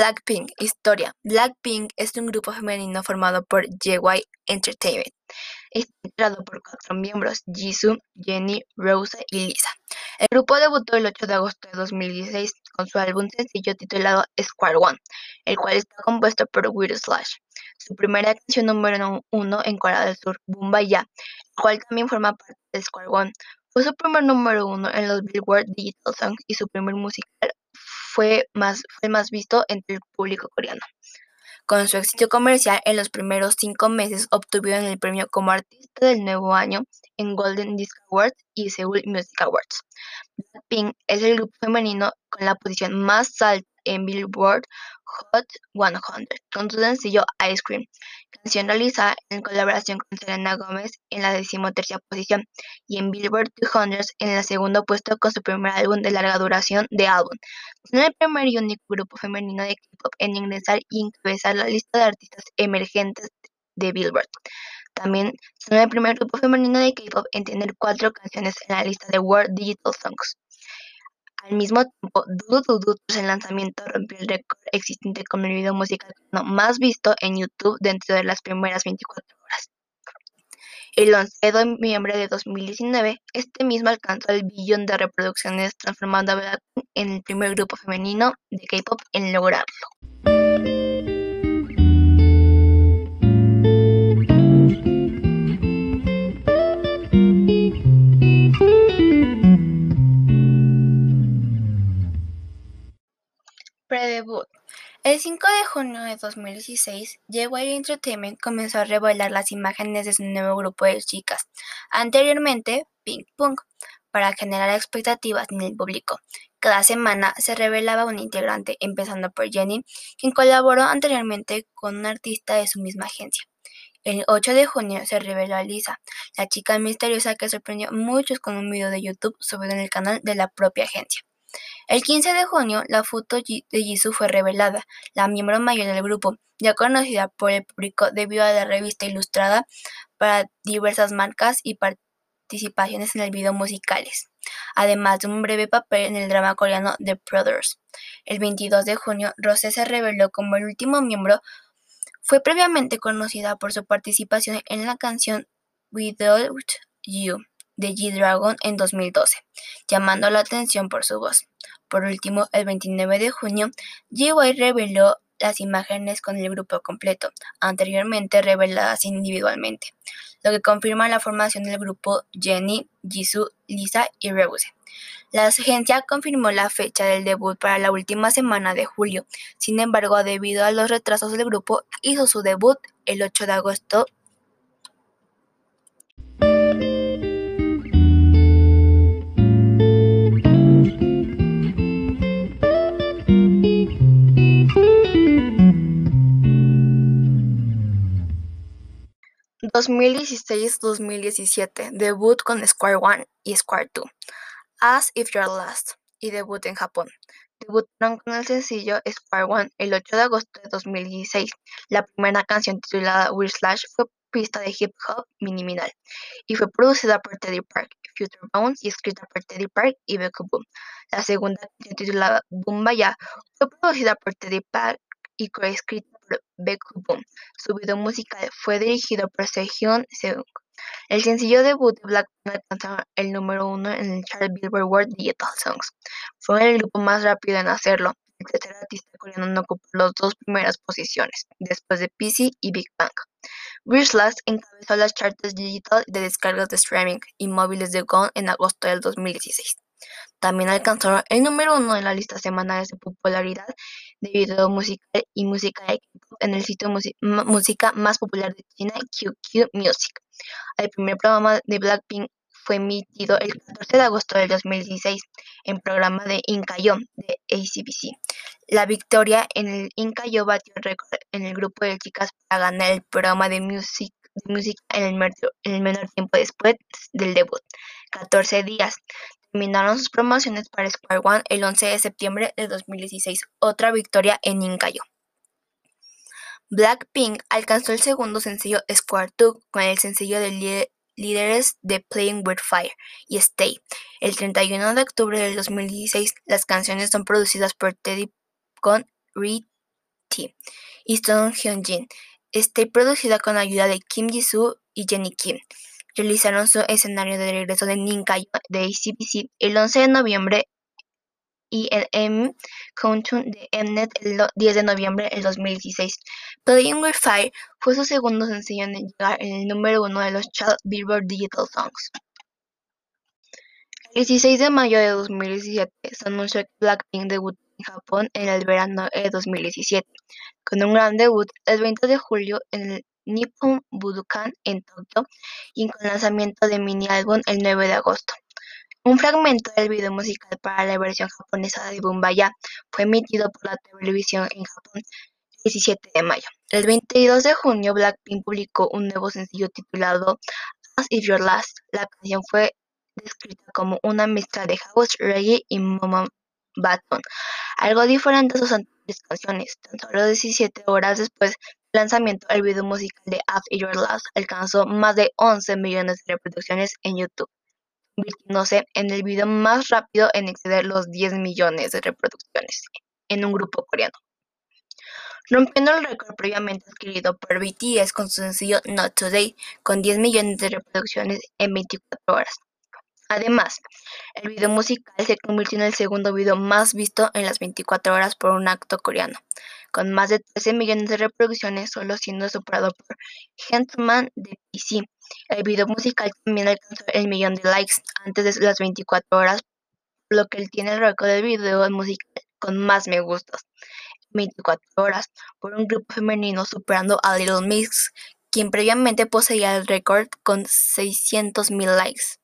Blackpink, historia. Blackpink es un grupo femenino formado por JY Entertainment. Está integrado por cuatro miembros, Jisoo, Jennie, Rose y Lisa. El grupo debutó el 8 de agosto de 2016 con su álbum sencillo titulado Square One, el cual está compuesto por Weird Slash. Su primera canción número uno en Corea del Sur, Ya, el cual también forma parte de Square One. Fue su primer número uno en los Billboard Digital Songs y su primer musical fue más, fue más visto entre el público coreano. Con su éxito comercial en los primeros cinco meses obtuvieron el premio como Artista del Nuevo Año en Golden Disc Awards y Seoul Music Awards. Blackpink es el grupo femenino con la posición más alta en Billboard Hot 100 con su sencillo Ice Cream, canción realizada en colaboración con Selena Gomez en la decimotercera posición y en Billboard 200 en el segundo puesto con su primer álbum de larga duración de álbum. Son el primer y único grupo femenino de K-pop en ingresar y encabezar la lista de artistas emergentes de Billboard. También son el primer grupo femenino de K-pop en tener cuatro canciones en la lista de World Digital Songs. Al mismo tiempo, "Do Do Do" tras el lanzamiento rompió el récord existente como el video musical más visto en YouTube dentro de las primeras 24 horas. El 11 de noviembre de 2019, este mismo alcanzó el billón de reproducciones, transformando a Blackpink en el primer grupo femenino de K-pop en lograrlo. Pre-debut. El 5 de junio de 2016, JY Entertainment comenzó a revelar las imágenes de su nuevo grupo de chicas, anteriormente Pink Punk, para generar expectativas en el público. Cada semana se revelaba un integrante, empezando por Jenny, quien colaboró anteriormente con un artista de su misma agencia. El 8 de junio se reveló a Lisa, la chica misteriosa que sorprendió a muchos con un video de YouTube subido en el canal de la propia agencia. El 15 de junio, la foto de Jisoo fue revelada, la miembro mayor del grupo, ya conocida por el público debido a la revista ilustrada para diversas marcas y participaciones en el video musicales, además de un breve papel en el drama coreano The Brothers. El 22 de junio, Rose se reveló como el último miembro. Fue previamente conocida por su participación en la canción Without You de G-Dragon en 2012, llamando la atención por su voz. Por último, el 29 de junio, GY reveló las imágenes con el grupo completo, anteriormente reveladas individualmente, lo que confirma la formación del grupo Jenny, Jisoo, Lisa y Rose. La agencia confirmó la fecha del debut para la última semana de julio, sin embargo, debido a los retrasos del grupo, hizo su debut el 8 de agosto 2016-2017, debut con Square One y Square Two, As If You're Last y debut en Japón. Debutaron con el sencillo Square One el 8 de agosto de 2016. La primera canción titulada Weird Slash fue pista de hip hop minimal y fue producida por Teddy Park, Future Bones y escrita por Teddy Park y Becky Boom. La segunda canción titulada Boom Ya fue producida por Teddy Park y coescrita Su video musical fue dirigido por Sejong Seung. El sencillo debut de Blackpink alcanzó el número uno en el chart Billboard World Digital Songs. Fue el grupo más rápido en hacerlo. El tercer artista coreano no ocupó las dos primeras posiciones, después de PC y Big Bang. Slash encabezó las charts digital de descargas de streaming y móviles de Gone en agosto del 2016. También alcanzó el número uno en las listas semanales de popularidad de video musical y música de K-pop en el sitio música más popular de China, QQ Music. El primer programa de Blackpink fue emitido el 14 de agosto del 2016 en programa de Incayo de ACBC. La victoria en el Incayo batió el récord en el grupo de chicas para ganar el programa de el, en el menor tiempo después del debut, 14 días. Terminaron sus promociones para Square One el 11 de septiembre de 2016, otra victoria en Incayo. Blackpink alcanzó el segundo sencillo Square 2 con el sencillo de líderes de Playing with Fire y Stay. El 31 de octubre del 2016, las canciones son producidas por Teddy con T y Song Hyun-jin. Está producida con ayuda de Kim Jisoo y Jennie Kim. Realizaron su escenario de regreso de Ninkayo de ACBC el 11 de noviembre y el M Countdown de Mnet el 10 de noviembre del 2016. Playing with Fire fue su segundo sencillo en llegar en el número uno de los Child Billboard Digital Songs. El 16 de mayo de 2017 se anunció que Blackpink debutó en Japón en el verano de 2017, con un gran debut el 20 de julio en el Nippon Budokan en Tokio y con lanzamiento de mini álbum el 9 de agosto. Un fragmento del video musical para la versión japonesa de Bumbaya fue emitido por la televisión en Japón el 17 de mayo. El 22 de junio, Blackpink publicó un nuevo sencillo titulado As If Your Last. La canción fue descrita como una mezcla de house, reggae y mama baton, algo diferente a sus anteriores canciones. Tan solo 17 horas después del lanzamiento, el video musical de If Your Last alcanzó más de 11 millones de reproducciones en YouTube, convirtiéndose en el video más rápido en exceder los 10 millones de reproducciones en un grupo coreano rompiendo el récord previamente adquirido por BTS con su sencillo Not Today, con 10 millones de reproducciones en 24 horas. Además, el video musical se convirtió en el segundo video más visto en las 24 horas por un acto coreano, con más de 13 millones de reproducciones, solo siendo superado por Gentleman de PC. El video musical también alcanzó el millón de likes antes de las 24 horas, lo que tiene el récord del video musical con más me gustos. 24 horas por un grupo femenino superando a Little Mix, quien previamente poseía el récord con 600.000 likes.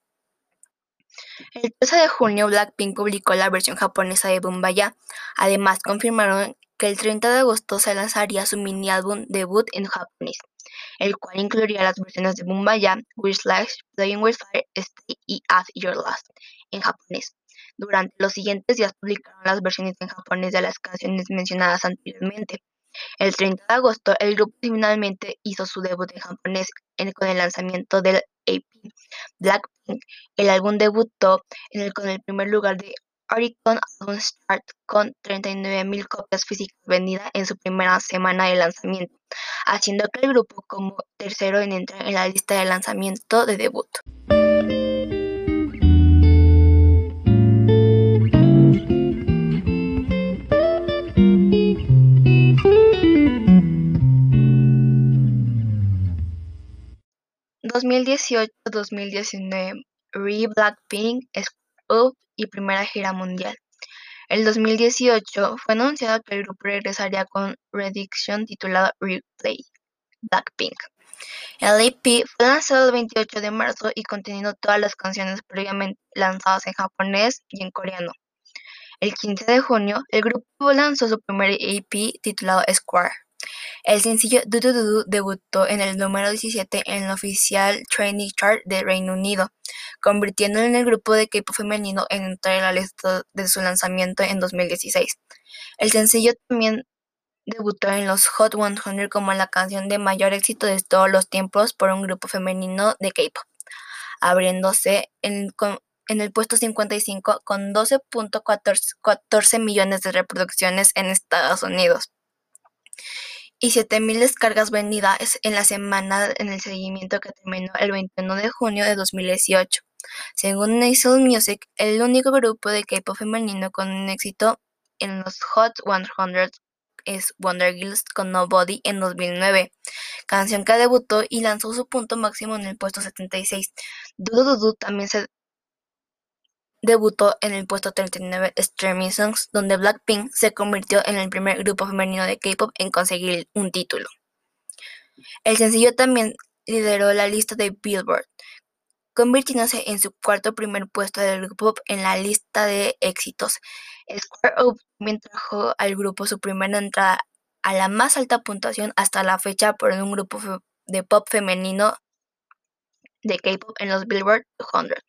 El 13 de junio, Blackpink publicó la versión japonesa de Bumbaya. Además, confirmaron que el 30 de agosto se lanzaría su mini álbum debut en japonés, el cual incluiría las versiones de Bumbaya, Wish Slash, Playing with Fire, Stay y As Your Last en japonés. Durante los siguientes días publicaron las versiones en japonés de las canciones mencionadas anteriormente. El 30 de agosto, el grupo finalmente hizo su debut en japonés con el lanzamiento del AP Blackpink. El álbum debutó con el primer lugar de Oricon Album Chart con 39.000 copias físicas vendidas en su primera semana de lanzamiento, haciendo que el grupo como tercero en entrar en la lista de lanzamiento de debut. 2018-2019 Re Blackpink, Up y primera gira mundial. El 2018 fue anunciado que el grupo regresaría con Rediction titulado Replay Blackpink. El EP fue lanzado el 28 de marzo y conteniendo todas las canciones previamente lanzadas en japonés y en coreano. El 15 de junio, el grupo lanzó su primer EP titulado Square. El sencillo "Do Do Do" debutó en el número 17 en el oficial Training Chart de Reino Unido, convirtiéndolo en el grupo de K-pop femenino en entrar en la lista de su lanzamiento en 2016. El sencillo también debutó en los Hot 100 como la canción de mayor éxito de todos los tiempos por un grupo femenino de K-pop, abriéndose en, en el puesto 55 con 12.14 millones de reproducciones en Estados Unidos y 7.000 descargas vendidas en la semana en el seguimiento que terminó el 21 de junio de 2018. Según Nasal Music, el único grupo de K-pop femenino con un éxito en los Hot 100 es Wonder Girls con Nobody en 2009, canción que debutó y lanzó su punto máximo en el puesto 76. Dudu también se debutó en el puesto 39 Streaming Songs, donde Blackpink se convirtió en el primer grupo femenino de K-pop en conseguir un título. El sencillo también lideró la lista de Billboard, convirtiéndose en su cuarto primer puesto del grupo en la lista de éxitos. Square Up también trajo al grupo su primera entrada a la más alta puntuación hasta la fecha por un grupo de pop femenino de K-pop en los Billboard 200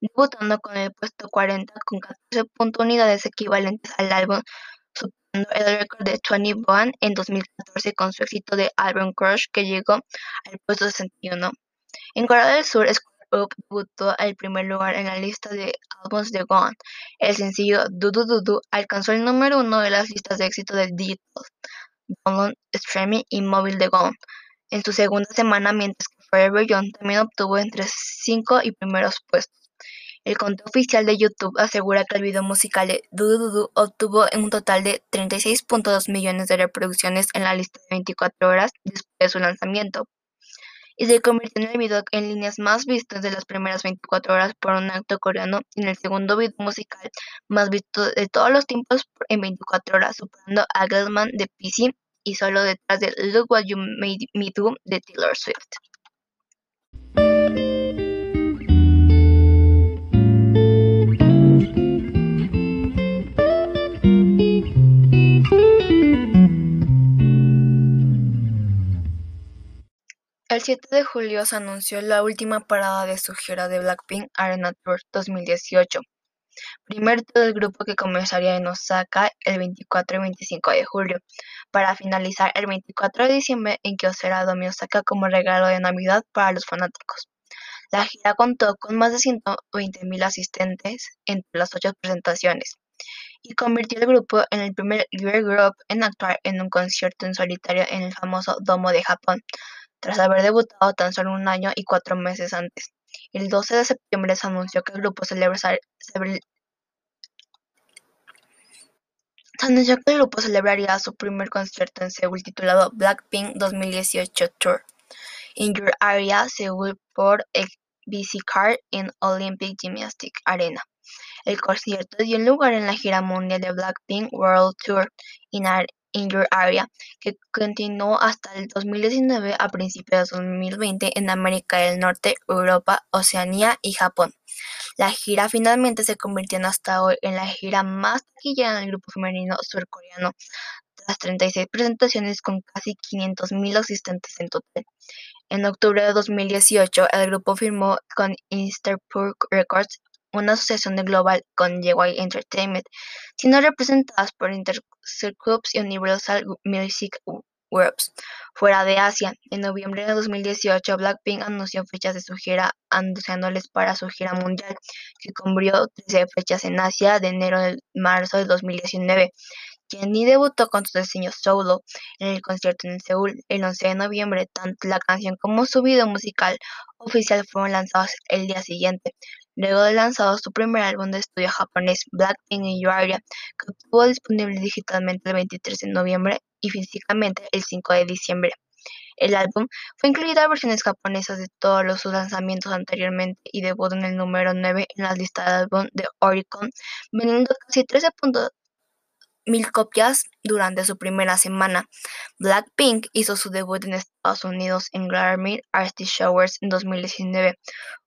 debutando con el puesto 40 con 14 unidades equivalentes al álbum, superando el récord de 21 en 2014 con su éxito de Album Crush que llegó al puesto 61. En Corea del Sur, Square Up debutó al primer lugar en la lista de álbumes de Gone. El sencillo "Do Do Do Do" alcanzó el número uno de las listas de éxito de Digital download, streaming y móvil de Gone en su segunda semana, mientras que Forever Young también obtuvo entre 5 y primeros puestos. El conteo oficial de YouTube asegura que el video musical de Du Du obtuvo un total de 36.2 millones de reproducciones en la lista de 24 horas después de su lanzamiento, y se convirtió en el video en líneas más visto de las primeras 24 horas por un acto coreano y en el segundo video musical más visto de todos los tiempos en 24 horas, superando a Gelman de PC y solo detrás de Look What You Made Me Do de Taylor Swift. El 7 de julio se anunció la última parada de su gira de Blackpink Arena Tour 2018, primer tour del grupo que comenzaría en Osaka el 24 y 25 de julio, para finalizar el 24 de diciembre en Kyocera Dome Osaka como regalo de Navidad para los fanáticos. La gira contó con más de 120.000 asistentes entre las ocho presentaciones y convirtió al grupo en el primer girl group en actuar en un concierto en solitario en el famoso Domo de Japón, tras haber debutado tan solo un año y cuatro meses antes. El 12 de septiembre se anunció que el grupo celebraría su primer concierto en Seúl titulado Blackpink 2018 Tour in Your Area Seúl por el BC Car en Olympic Gymnastics Arena. El concierto dio lugar en la gira mundial de Blackpink World Tour in, in Your Area, que continuó hasta el 2019 a principios de 2020 en América del Norte, Europa, Oceanía y Japón. La gira finalmente se convirtió hasta hoy en la gira más taquillera del grupo femenino surcoreano, tras 36 presentaciones con casi 500.000 asistentes en total. En octubre de 2018, el grupo firmó con Interpol Records una asociación de global con JY Entertainment, siendo representadas por Intergroups y Universal Music Groups. Fuera de Asia, en noviembre de 2018, Blackpink anunció fechas de su gira, anunciándoles para su gira mundial, que cubrió 13 fechas en Asia de enero a marzo de 2019. Jennie debutó con su diseño solo en el concierto en Seúl el 11 de noviembre. Tanto la canción como su video musical oficial fueron lanzados el día siguiente, luego de lanzado su primer álbum de estudio japonés, Blackpink in Your Area, que estuvo disponible digitalmente el 23 de noviembre y físicamente el 5 de diciembre. El álbum fue incluido en versiones japonesas de todos los sus lanzamientos anteriormente y debutó en el número 9 en la lista de álbum de Oricon, vendiendo casi 13.2 mil copias durante su primera semana. Blackpink hizo su debut en Estados Unidos en Grammy Artist Showers en 2019,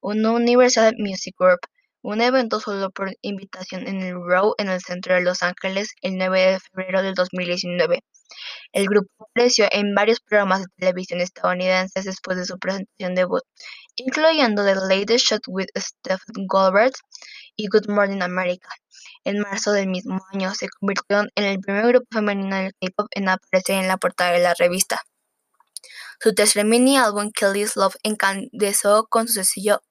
un Universal Music Group, un evento solo por invitación en el Row en el centro de Los Ángeles el 9 de febrero del 2019. El grupo apareció en varios programas de televisión estadounidenses después de su presentación debut, incluyendo The Latest Shot with Stephen Goldberg y Good Morning America. En marzo del mismo año se convirtió en el primer grupo femenino del K-pop en aparecer en la portada de la revista. Su tercer mini álbum, Kelly's Love, encandezó con su sencillo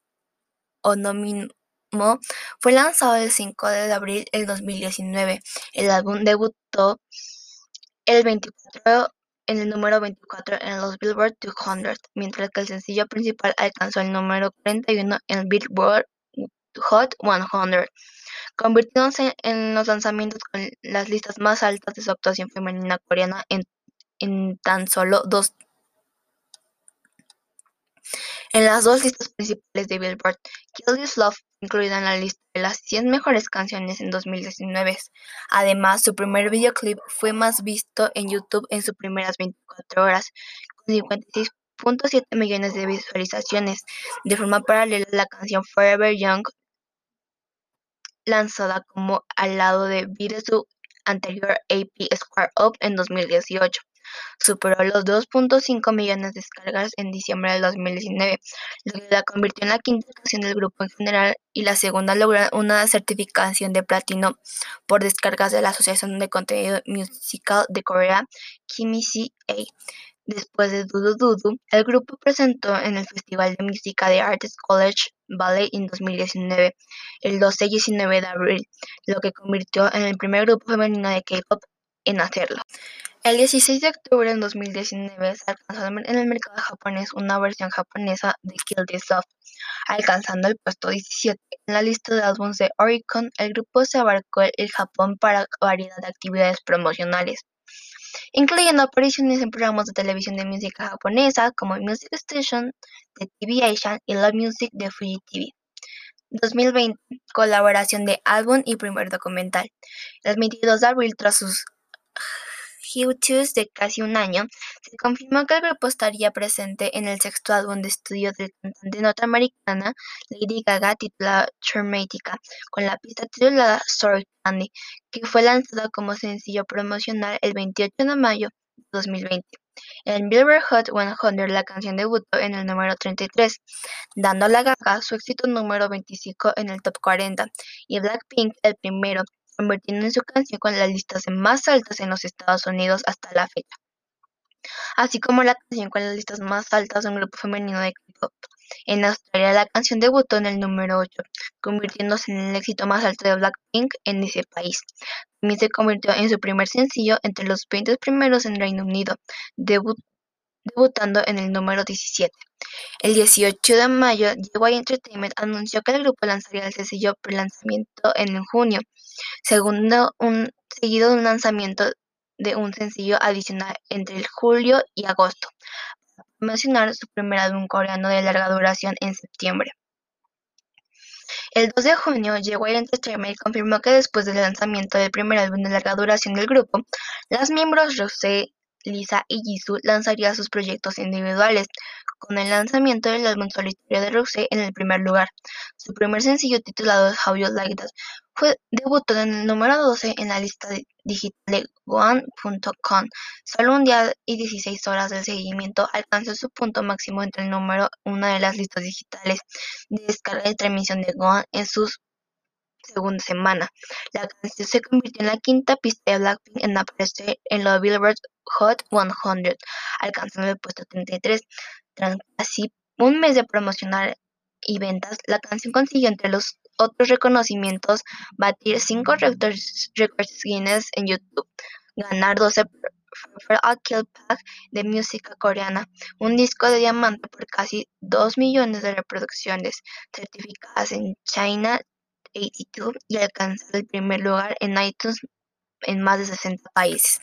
homónimo fue lanzado el 5 de abril del 2019. El álbum debutó el 24 en el número 24 en los Billboard 200, mientras que el sencillo principal alcanzó el número 41 en el Billboard Hot 100, convirtiéndose en los lanzamientos con las listas más altas de su actuación femenina coreana en, en tan solo dos en las dos listas principales de Billboard, Kill This Love incluida en la lista de las 100 mejores canciones en 2019. Además, su primer videoclip fue más visto en YouTube en sus primeras 24 horas, con 56.7 millones de visualizaciones. De forma paralela, la canción Forever Young, lanzada como al lado de video su anterior AP Square Up en 2018 superó los 2.5 millones de descargas en diciembre del 2019, lo que la convirtió en la quinta canción del grupo en general y la segunda lograr una certificación de platino por descargas de la Asociación de Contenido Musical de Corea, KIMI-CA. Después de Dudu Dudu, el grupo presentó en el Festival de Música de Arts College Ballet en 2019, el 12 y 19 de abril, lo que convirtió en el primer grupo femenino de K-pop en hacerlo. El 16 de octubre de 2019 se alcanzó en el mercado japonés una versión japonesa de Kill This Love, alcanzando el puesto 17 en la lista de álbumes de Oricon. El grupo se abarcó el Japón para variedad de actividades promocionales, incluyendo apariciones en programas de televisión de música japonesa como Music Station de TV Asian y Love Music de Fuji TV. 2020, colaboración de álbum y primer documental. El 22 de abril, tras sus hiatus de casi un año, se confirmó que el grupo estaría presente en el sexto álbum de estudio del cantante norteamericana Lady Gaga titulado Charmatica, con la pista titulada Story Candy, que fue lanzada como sencillo promocional el 28 de mayo de 2020. En Billboard Hot 100 la canción debutó en el número 33, dando a la Gaga su éxito número 25 en el top 40, y Blackpink el primero, convirtiendo su canción con las listas más altas en los Estados Unidos hasta la fecha, así como la canción con las listas más altas de un grupo femenino de K-pop. En Australia, la canción debutó en el número 8, convirtiéndose en el éxito más alto de Blackpink en ese país. También se convirtió en su primer sencillo entre los 20 primeros en Reino Unido, debutando en el número 17. El 18 de mayo, JY Entertainment anunció que el grupo lanzaría el sencillo pre-lanzamiento en junio, seguido de un lanzamiento de un sencillo adicional entre julio y agosto, para promocionar su primer álbum coreano de larga duración en septiembre. El 2 de junio, JY Entertainment confirmó que después del lanzamiento del primer álbum de larga duración del grupo, las miembros Rosé, Lisa y Jisoo lanzarían sus proyectos individuales, con el lanzamiento del álbum solitario de Rosé en el primer lugar. Su primer sencillo titulado How You Like That fue debutó en el número 12 en la lista digital de Goan.com. Solo un día y 16 horas de seguimiento alcanzó su punto máximo entre el número 1 de las listas digitales de descarga y transmisión de Goan en su segunda semana. La canción se convirtió en la quinta pista de Blackpink en aparecer en la Billboard Hot 100, alcanzando el puesto 33. Tras casi un mes de promocionar y ventas, la canción consiguió entre los otros reconocimientos batir 5 records Guinness en YouTube, ganar 12 a Kill Pack de música coreana, un disco de diamante por casi 2 millones de reproducciones certificadas en China 82 y alcanzar el primer lugar en iTunes en más de 60 países.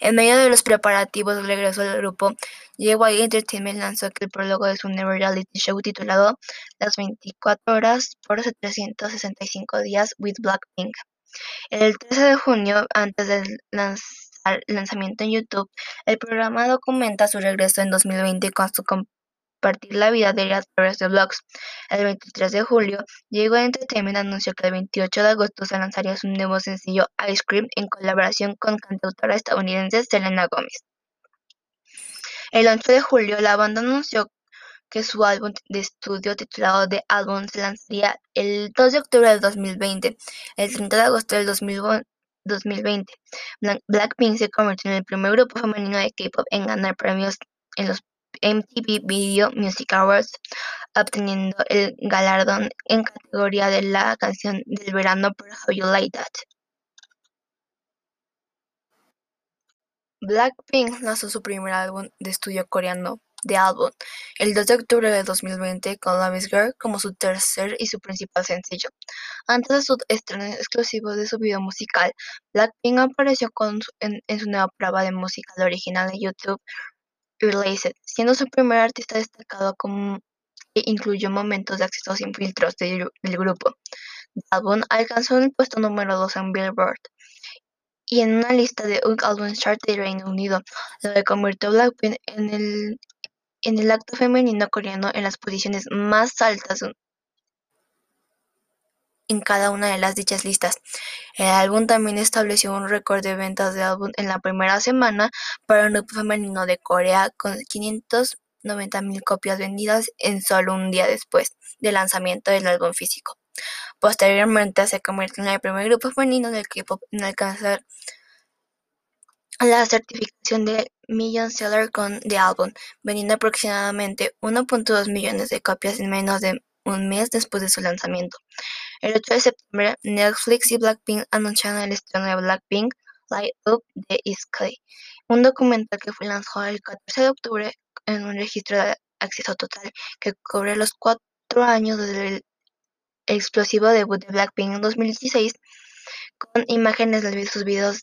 En medio de los preparativos de regreso del grupo, JY Entertainment lanzó el prólogo de su nuevo reality show titulado Las 24 horas por 365 días with Blackpink. El 13 de junio, antes del lanzamiento en YouTube, el programa documenta su regreso en 2020 con su compartir la vida de a través de blogs. El 23 de julio, Diego Entertainment anunció que el 28 de agosto se lanzaría su nuevo sencillo Ice Cream en colaboración con cantautora estadounidense Selena Gomez. El 11 de julio, la banda anunció que su álbum de estudio titulado The Album se lanzaría el 2 de octubre de 2020. El 30 de agosto del 2020, Blackpink se convirtió en el primer grupo femenino de K-pop en ganar premios en los MTV Video Music Awards, obteniendo el galardón en categoría de la canción del verano por How You Like That. Blackpink lanzó su primer álbum de estudio coreano, The Album, el 2 de octubre de 2020 con Love is Girl como su tercer y su principal sencillo. Antes de su estreno exclusivo de su video musical, Blackpink apareció en, en, su nueva prueba de música original de YouTube Released, siendo su primer artista destacado como que incluyó momentos de acceso sin filtros del, grupo. El álbum alcanzó el puesto número 2 en Billboard y en una lista de UK Album Chart de Reino Unido, lo que convirtió a Blackpink en el, en el acto femenino coreano en las posiciones más altas en cada una de las dichas listas. El álbum también estableció un récord de ventas de álbum en la primera semana para un grupo femenino de Corea con 590.000 copias vendidas en solo un día después del lanzamiento del álbum físico. Posteriormente se convirtió en el primer grupo femenino del K-pop en alcanzar la certificación de Million Seller con The Album, vendiendo aproximadamente 1.2 millones de copias en menos de un mes después de su lanzamiento. El 8 de septiembre, Netflix y Blackpink anunciaron el estreno de Blackpink Light Up the Sky, un documental que fue lanzado el 14 de octubre en un registro de acceso total que cubre los cuatro años desde el explosivo debut de Blackpink en 2016, con imágenes de sus videos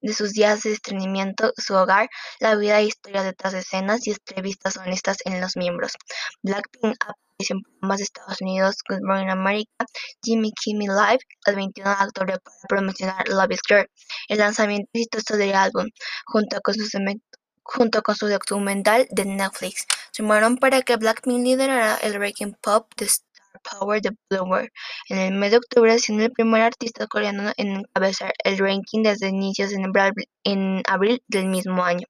de sus días de estrenamiento, su hogar, la vida e historia detrás de escenas y entrevistas honestas en los miembros. Blackpink apareció en de Estados Unidos, Good Morning America, Jimmy Kimmel Live, el 21 de octubre para promocionar Love is Girl, el lanzamiento exitoso del álbum, junto con su junto con su documental de Netflix, sumaron para que Blackpink liderara el ranking pop de Star Power de Bloomberg en el mes de octubre, siendo el primer artista coreano en encabezar el ranking desde inicios en abril del mismo año.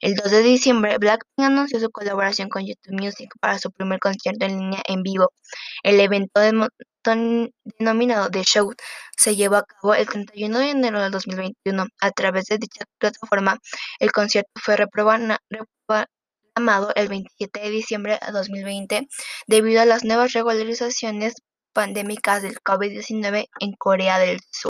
El 2 de diciembre, Blackpink anunció su colaboración con YouTube Music para su primer concierto en línea en vivo. El evento denominado The Show se llevó a cabo el 31 de enero de 2021. A través de dicha plataforma, el concierto fue reprogramado el 27 de diciembre de 2020 debido a las nuevas regularizaciones pandémicas del COVID-19 en Corea del Sur.